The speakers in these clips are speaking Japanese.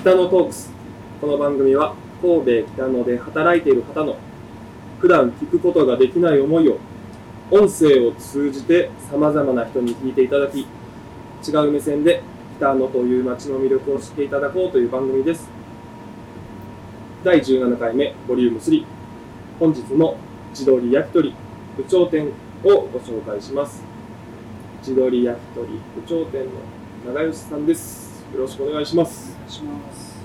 北野トークス。この番組は神戸北野で働いている方の普段聞くことができない思いを音声を通じてさまざまな人に聞いていただき違う目線で北野という街の魅力を知っていただこうという番組です。第17回目ボリューム3本日も地鶏焼き鳥有頂天をご紹介します。地鶏焼き鳥有頂天の長吉さんです。よろしくお願いします。お願いします。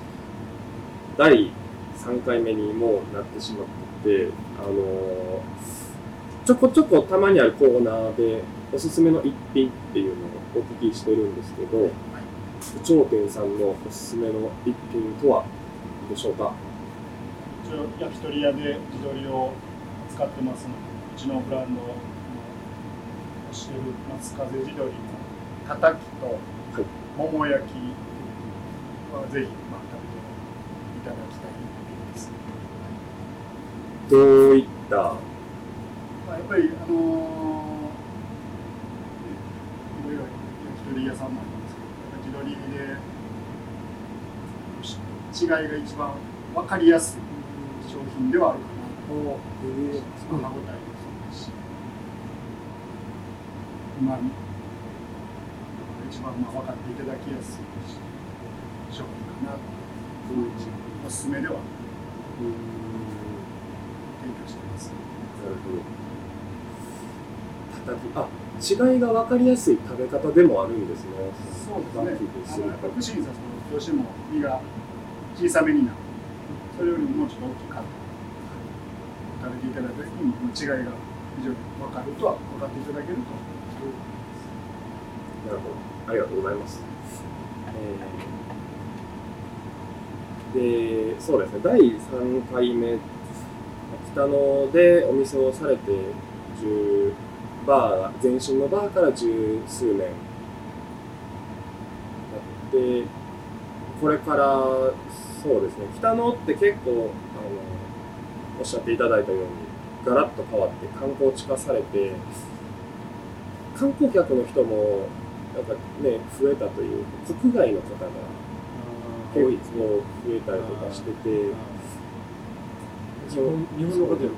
第3回目にもうなってしまってて、あのーちょこちょこたまにあるコーナーでおすすめの一品っていうのをお聞きしてるんですけど、頂点さんのおすすめの一品とはでしょうか？焼き鳥屋で地鶏を使ってます。ので、うちのブランドのしてる松風地鶏のたたきとはい桃焼きはぜひまあ食べていただきたいです。どういった？まあ、やっぱりあのーいろいろ焼き鳥屋さんもありますけど、やっぱ地鶏で違いが一番分かりやすい商品ではあるかなと。歯応えもそうですし、うまみ、一番まあ分かってい。ただきやすい。商品かなと、おすすめでは提供してます。なるほどあ違い。が分かりやすい。食べ方でもあるんですねそうですね。するあのやっぱ串に刺すとどうしても身が小さめになる。それよりももうちょっと大きくカット食べてい。ただい。た時に違い。が非常に分かるとは分かってい。ただけると。なるほどありがとうございます、えーでそうですね。第3回目北野でお店をされて10バー前身のバーから十数年やってこれからそうですね。北野って結構あのおっしゃっていただいたようにガラッと変わって観光地化されて観光客の人もなんかね増えたという国外の方が結構増えたりとかしてて日本日本の方とか、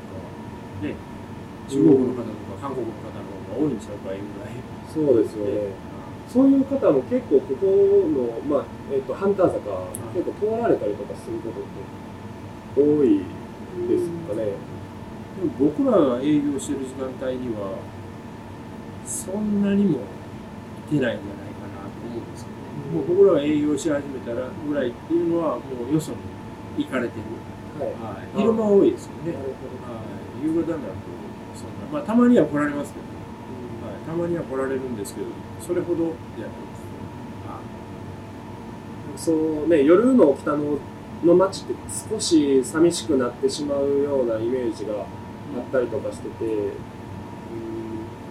ね、中国の方とか韓国の方の方が多いんちゃうかいうぐらい。そうですよね。そういう方も結構ここの、まあえっとハンター坂結構通られたりとかすることって多いですかね。でも僕らが営業してる時間帯には、そんなにも来てないんじゃないかなと思う。んですけど、もう僕らが営業し始めたらぐらいっていうのは、もうよそに行かれてる。はい。はい、昼間多いですよね。はい、夕方になると、そんな、まあ、たまには来られますけど、はい、たまには来られるんですけど、それほどじゃないです。そうね夜の北のの街って少し寂しくなってしまうようなイメージがあったりとかしてて、うん、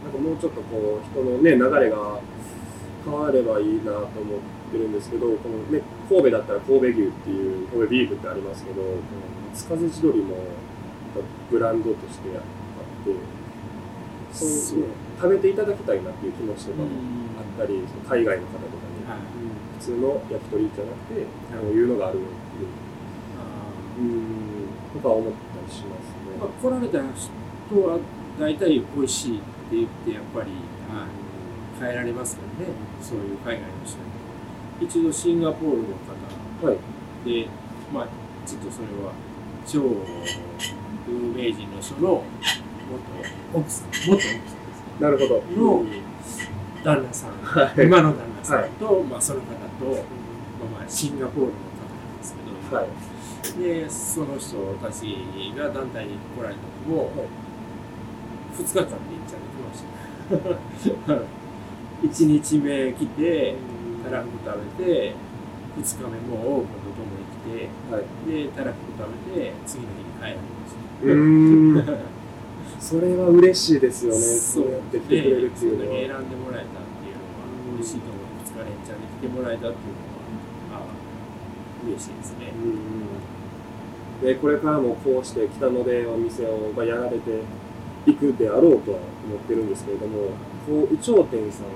なんかもうちょっとこう人のね流れが変わればいいなと思ってるんですけど、このね神戸だったら神戸牛っていう神戸ビーフってありますけど、この松風地鶏もブランドとしてあって、そう。そうね食べていただきたいなっていう気持ちとかもあったり、その海外の方とかに。はい。普通の焼き鳥じゃなくて、こうい。うのがあるよっていう、うん、とか思ったりしますね。まあ、来られた人は大体美味しいって言ってやっぱり、はい、変えられますからねそういう海外の人に一度シンガポールの方はい。でまあちょっとそれは超有名人の人の元奥さん元奥さんですなるほど。の旦那さん、はい今の旦那さんと、まあ、その方と、まあ、まあシンガポールの方なんですけど、はい。でその人たちが団体に来られたのも、はい2日間で行っちゃってきました。1日目来て、たらふく食べて、2日目もオープンとともに来て、はい。で、たらふく食べて、次の日に帰られうーん。ました。それは嬉しいですよね。そそううやって来てくれるっていうのは。選んでもらえたっていうのは嬉しいと思う。2日連チャンで来てもらえたっていうのは、ああ嬉しいですね。うんで、これからもこうして北野でお店をまあやられていくであろうとは思ってるんですけれども、こう、有頂天さん、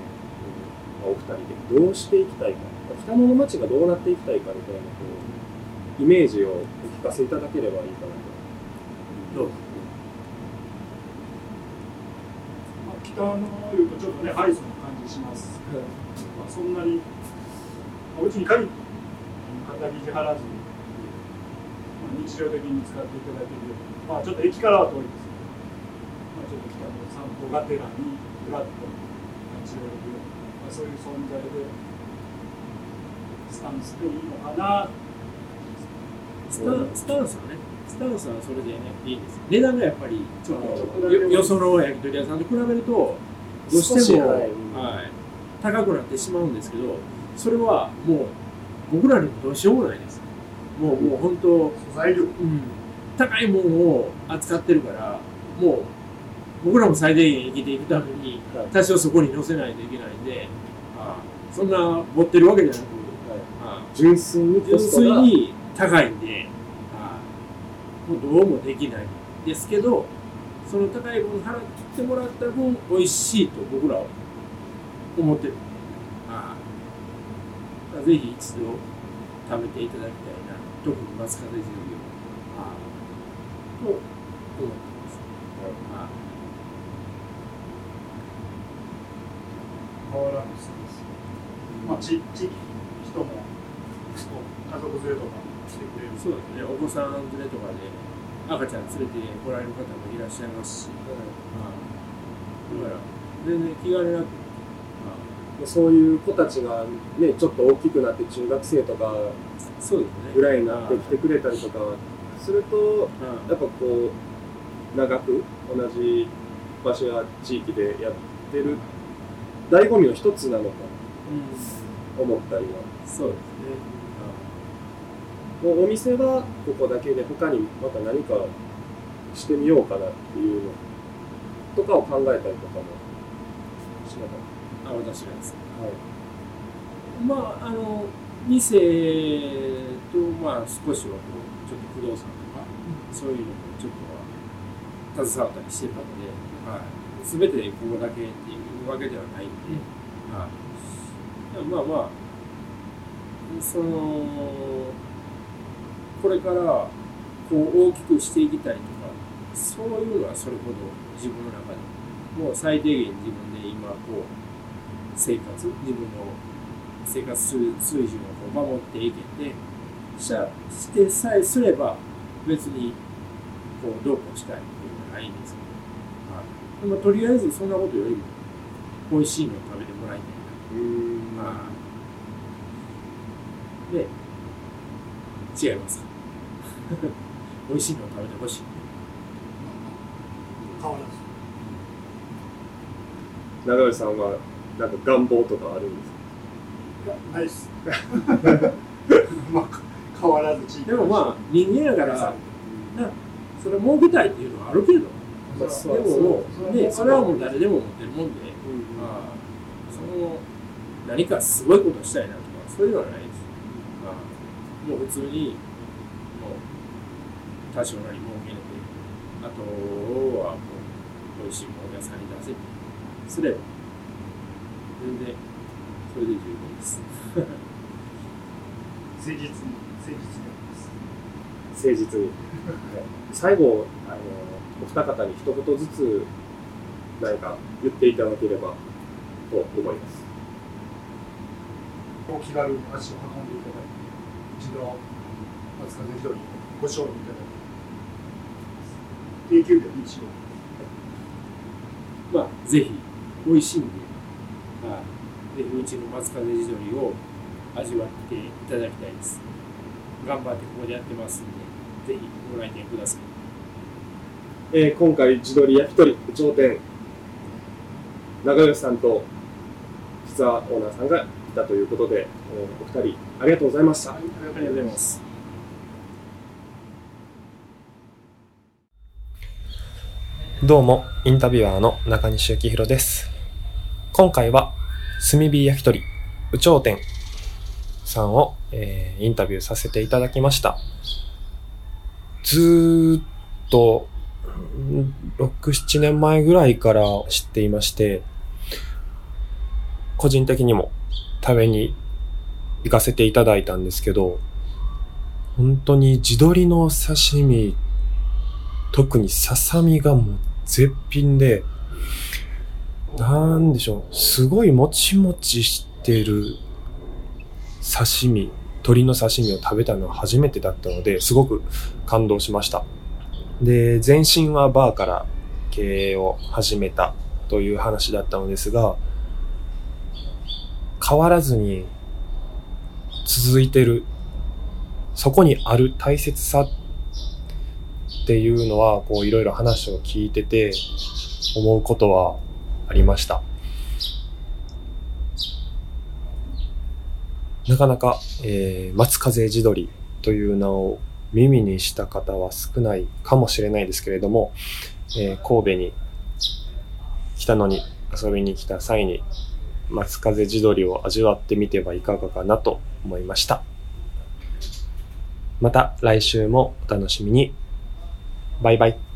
お二人でどうしていきたいかっ北野の街がどうなっていきたいかみたいなこうイメージをお聞かせいただければいいかなと。どうぞ。まあ、北のいうとちょっとねハイソな感じします。まあ、そんなに、まあ、うちに限って肩肘張らず。に、まあ、日常的に使っていただけるように、まあ、ちょっと駅からは遠いですけど、まあ、ちょっと北の散歩がてらにふらっと立ち寄れるような、まあ、そういう存在でスタンスでいいのかなスタンスタンスはね、スタンスはそれで、ね、いいんです。値段がやっぱりちょっとよよその焼き鳥屋さんと比べると、どうしても、しははい高くなってしまうんですけど、それはもう僕らにもどうしようもないです。もうもう本当、素材力うん、高いものを扱ってるから、もう僕らも最低限生きていくために、はい多少そこに乗せないといけないんで、そんな持ってるわけじゃなく、純粋にコ純粋に高いんで、もうどうもできないですけど、その高い分払ってもらった分、美味しいと僕らは思ってる。ああぜひ一度食べていただきたいな、特に松風地のああと思ってます。ああ変わらぬスタンスまあ地地域人も家族連れとか来てくれる。そうですね、お子さん連れとかで赤ちゃん連れて来られる方もいらっしゃいますし、ああだから全然気兼ねなく、そういう子たちがねちょっと大きくなって中学生とか。ぐらいになってきてくれたりとかするとあやっぱこう長く同じ場所や地域でやってる醍醐味の一つなのかうん、思ったりはそうですね。もうお店はここだけで他にまた何かしてみようかなっていうのとかを考えたりとかもしなかっああ私がですね。た、はいまあ、あの、店と、まあ、少しはこう、ちょっと不動産とか、そういうのもちょっとは携わったりしてたので、はい。すべてここだけっていうわけではないんで、はい。まあまあ、その、これから、こう大きくしていきたいとか、そういうのはそれほど自分の中で、もう最低限自分で今、こう、生活、自分の生活水準をこう守っていけて、しゃしてさえすれば、別にこうどうこうしたいっていうのはないんですけど、はい。でもとりあえずそんなことよりも、美味しいのを食べてもらいたいな。うんまあ、で、違います。美味しいのを食べてほしい。変わらず長吉さんはなんか願望とかあるんですか？ないっす。まあ変わらず地域でもまあ、人間やから、なそれ儲けたいっていうのはあるけど、でももう、ね、それはもうう誰でも持ってるもんで、うんまあ、その何かすごいことしたいなとか、そういうのはないです。まあ、もう普通に、もう多少なり儲けれて、あとはもう、美味しいもの屋さんに出せて、すれば、全然、それで十分です。誠実に誠実に。誠実に。最後あのお二方に一言ずつ何か言っていただければと思いますお気軽に足を運んでいただいて一度松風緑にご賞味いただいて定休日は日曜まあ、ぜひ、美味しいんで、まあ、ぜひうちの松風地鶏を味わっていただきたいです。頑張ってここでやってますんで、ぜひご来店ください。えー今回地鶏焼き鳥頂点長吉さんと実はオーナーさんがいたということで、えーお二人ありがとうございましたはいありがとうございます。どうも、インタビュアーの中西幸宏です。今回は、炭火焼き鳥、有頂天さんを、えーインタビューさせていただきました。ずーっと、うん6、7年前ぐらいから知っていまして、個人的にも食べに行かせていただいたんですけど、本当に地鶏の刺身、特にささみがもう絶品で、なんでしょう、すごいもちもちしてる刺身、鶏の刺身を食べたのは初めてだったので、すごく感動しました。で、前身はバーから経営を始めたという話だったのですが、変わらずに続いてる、そこにある大切さっていうのは、こういろいろ話を聞いてて思うことはありました。なかなか、えー、松風地鶏という名を耳にした方は少ないかもしれないですけれども、えー神戸に来たのに遊びに来た際に松風地鶏を味わってみてはいかがかなと思いました。また来週もお楽しみに。バイバイ。